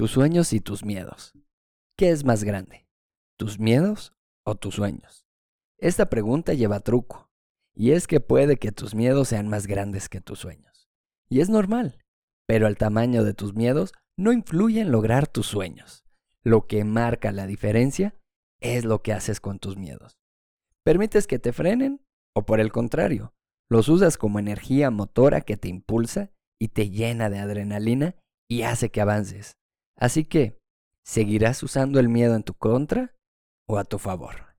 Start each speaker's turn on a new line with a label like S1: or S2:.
S1: Tus sueños y tus miedos. ¿Qué es más grande? ¿Tus miedos o tus sueños? Esta pregunta lleva truco, y es que puede que tus miedos sean más grandes que tus sueños. Y es normal, pero el tamaño de tus miedos no influye en lograr tus sueños. Lo que marca la diferencia es lo que haces con tus miedos. ¿Permites que te frenen o por el contrario, los usas como energía motora que te impulsa y te llena de adrenalina y hace que avances? Así que, ¿seguirás usando el miedo en tu contra o a tu favor?